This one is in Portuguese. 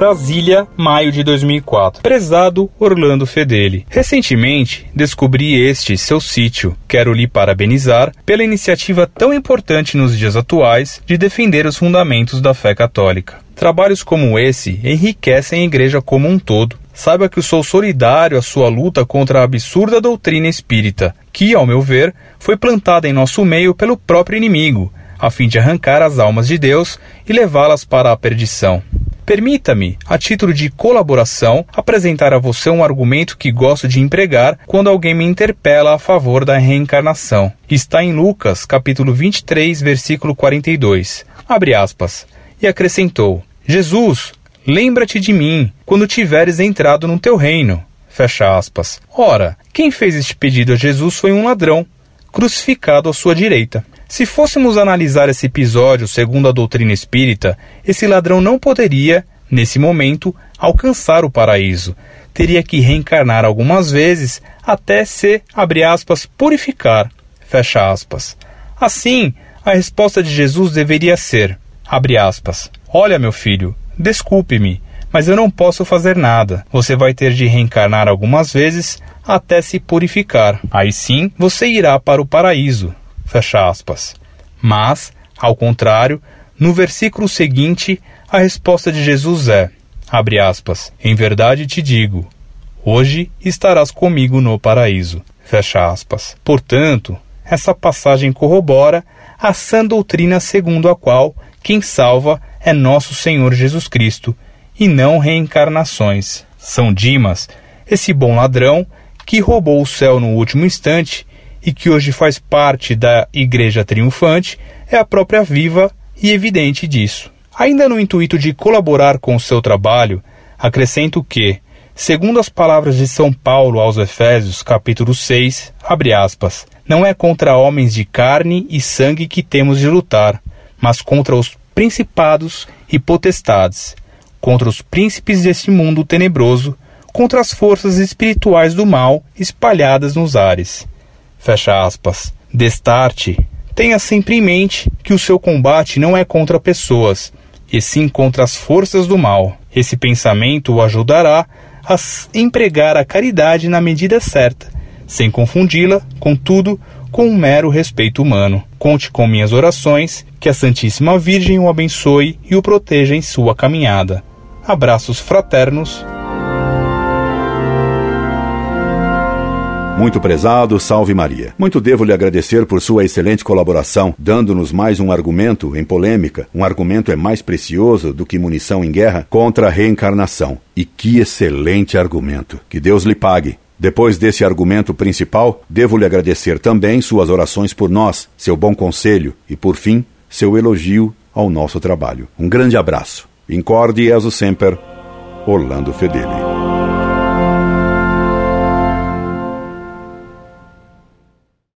Brasília, maio de 2004. Prezado Orlando Fedeli. Recentemente, descobri este seu sítio. Quero lhe parabenizar pela iniciativa tão importante nos dias atuais de defender os fundamentos da fé católica. Trabalhos como esse enriquecem a igreja como um todo. Saiba que sou solidário à sua luta contra a absurda doutrina espírita, que, ao meu ver, foi plantada em nosso meio pelo próprio inimigo, a fim de arrancar as almas de Deus e levá-las para a perdição. Permita-me, a título de colaboração, apresentar a você um argumento que gosto de empregar quando alguém me interpela a favor da reencarnação. Está em Lucas, capítulo 23, versículo 42. Abre aspas. E acrescentou: Jesus, lembra-te de mim quando tiveres entrado no teu reino. Fecha aspas. Ora, quem fez este pedido a Jesus foi um ladrão, crucificado à sua direita. Se fôssemos analisar esse episódio segundo a doutrina espírita, esse ladrão não poderia, nesse momento, alcançar o paraíso. Teria que reencarnar algumas vezes até se, abre aspas, purificar. Fecha aspas. Assim, a resposta de Jesus deveria ser, abre aspas, Olha, meu filho, desculpe-me, mas eu não posso fazer nada. Você vai ter de reencarnar algumas vezes até se purificar. Aí sim, você irá para o paraíso. Fecha aspas. Mas, ao contrário, no versículo seguinte, a resposta de Jesus é: abre aspas, em verdade te digo, hoje estarás comigo no paraíso. Fecha aspas. Portanto, essa passagem corrobora a sã doutrina segundo a qual quem salva é nosso Senhor Jesus Cristo, e não reencarnações. São Dimas, esse bom ladrão que roubou o céu no último instante e que hoje faz parte da Igreja Triunfante, é a própria viva e evidente disso. Ainda no intuito de colaborar com o seu trabalho, acrescento que, segundo as palavras de São Paulo aos Efésios, capítulo 6, abre aspas, não é contra homens de carne e sangue que temos de lutar, mas contra os principados e potestades, contra os príncipes deste mundo tenebroso, contra as forças espirituais do mal espalhadas nos ares. Fecha aspas. Destarte, tenha sempre em mente que o seu combate não é contra pessoas, e sim contra as forças do mal. Esse pensamento o ajudará a empregar a caridade na medida certa, sem confundi-la, contudo, com um mero respeito humano. Conte com minhas orações, que a Santíssima Virgem o abençoe e o proteja em sua caminhada. Abraços fraternos Muito prezado, salve Maria. Muito devo lhe agradecer por sua excelente colaboração, dando-nos mais um argumento em polêmica. Um argumento é mais precioso do que munição em guerra contra a reencarnação. E que excelente argumento. Que Deus lhe pague. Depois desse argumento principal, devo lhe agradecer também suas orações por nós, seu bom conselho e, por fim, seu elogio ao nosso trabalho. Um grande abraço. Incorde Jesus Semper, Orlando Fedeli.